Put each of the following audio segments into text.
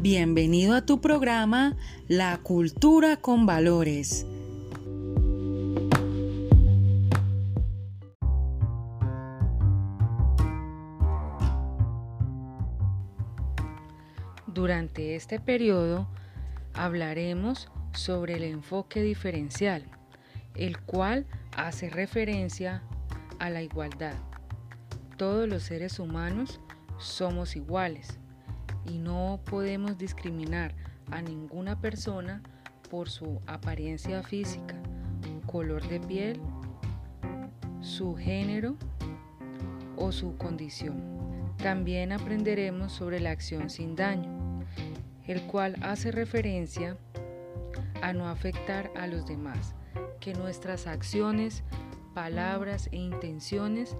Bienvenido a tu programa La Cultura con Valores. Durante este periodo hablaremos sobre el enfoque diferencial, el cual hace referencia a la igualdad. Todos los seres humanos somos iguales y no podemos discriminar a ninguna persona por su apariencia física, color de piel, su género o su condición. También aprenderemos sobre la acción sin daño, el cual hace referencia a no afectar a los demás, que nuestras acciones, palabras e intenciones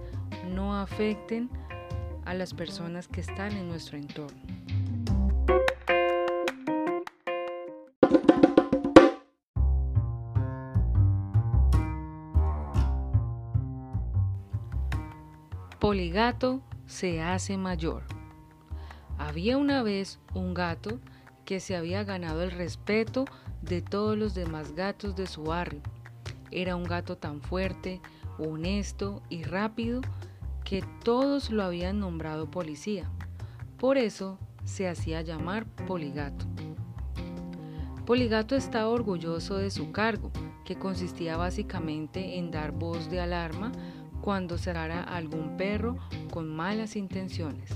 no afecten a las personas que están en nuestro entorno. Poligato se hace mayor. Había una vez un gato que se había ganado el respeto de todos los demás gatos de su barrio. Era un gato tan fuerte, honesto y rápido que todos lo habían nombrado policía. Por eso se hacía llamar Poligato. Poligato estaba orgulloso de su cargo, que consistía básicamente en dar voz de alarma cuando cerrara algún perro con malas intenciones.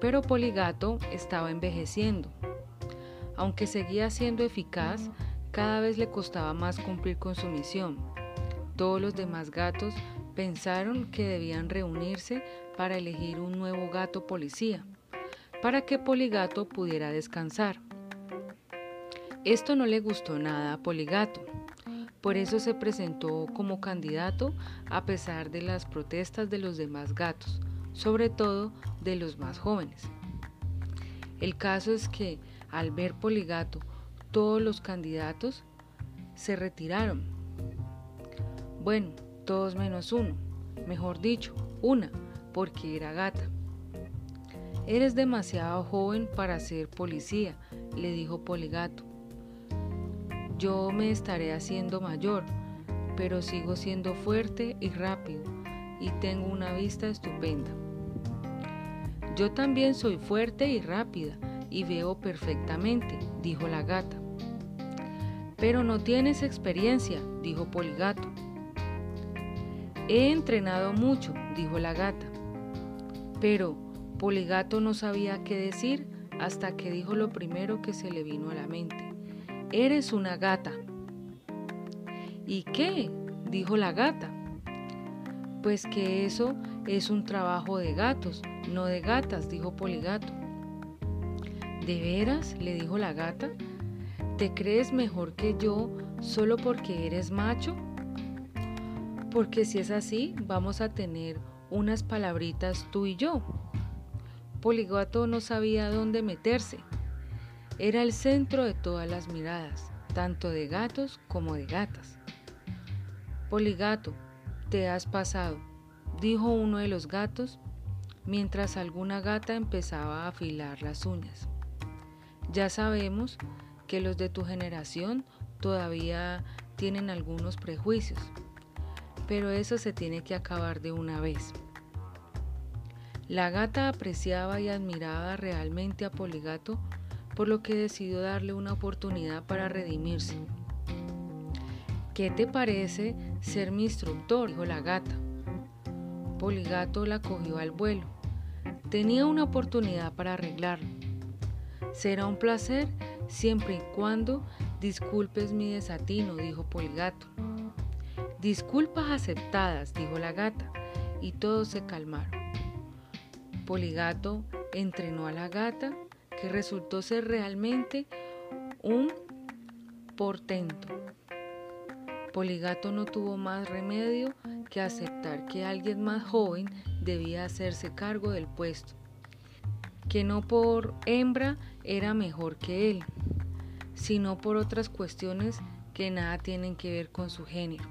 Pero Poligato estaba envejeciendo. Aunque seguía siendo eficaz, cada vez le costaba más cumplir con su misión. Todos los demás gatos pensaron que debían reunirse para elegir un nuevo gato policía, para que Poligato pudiera descansar. Esto no le gustó nada a Poligato, por eso se presentó como candidato a pesar de las protestas de los demás gatos, sobre todo de los más jóvenes. El caso es que al ver Poligato, todos los candidatos se retiraron. Bueno, todos menos uno, mejor dicho, una, porque era gata. Eres demasiado joven para ser policía, le dijo Poligato. Yo me estaré haciendo mayor, pero sigo siendo fuerte y rápido y tengo una vista estupenda. Yo también soy fuerte y rápida y veo perfectamente, dijo la gata. Pero no tienes experiencia, dijo Poligato. He entrenado mucho, dijo la gata. Pero Poligato no sabía qué decir hasta que dijo lo primero que se le vino a la mente. Eres una gata. ¿Y qué? dijo la gata. Pues que eso es un trabajo de gatos, no de gatas, dijo Poligato. ¿De veras? le dijo la gata. ¿Te crees mejor que yo solo porque eres macho? Porque si es así, vamos a tener unas palabritas tú y yo. Poligato no sabía dónde meterse. Era el centro de todas las miradas, tanto de gatos como de gatas. Poligato, te has pasado, dijo uno de los gatos, mientras alguna gata empezaba a afilar las uñas. Ya sabemos que los de tu generación todavía tienen algunos prejuicios, pero eso se tiene que acabar de una vez. La gata apreciaba y admiraba realmente a Poligato por lo que decidió darle una oportunidad para redimirse. ¿Qué te parece ser mi instructor? dijo la gata. Poligato la cogió al vuelo. Tenía una oportunidad para arreglarlo. Será un placer siempre y cuando disculpes mi desatino, dijo Poligato. Disculpas aceptadas, dijo la gata, y todos se calmaron. Poligato entrenó a la gata que resultó ser realmente un portento. Poligato no tuvo más remedio que aceptar que alguien más joven debía hacerse cargo del puesto, que no por hembra era mejor que él, sino por otras cuestiones que nada tienen que ver con su género.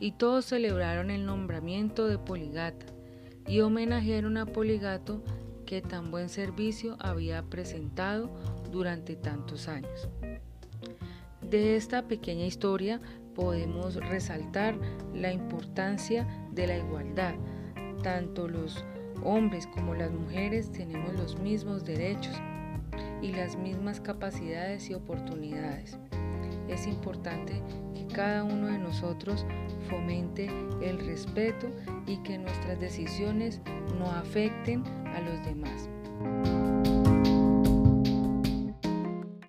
Y todos celebraron el nombramiento de Poligata y homenajearon a Poligato que tan buen servicio había presentado durante tantos años. De esta pequeña historia podemos resaltar la importancia de la igualdad. Tanto los hombres como las mujeres tenemos los mismos derechos y las mismas capacidades y oportunidades. Es importante que cada uno de nosotros fomente el respeto y que nuestras decisiones no afecten a los demás.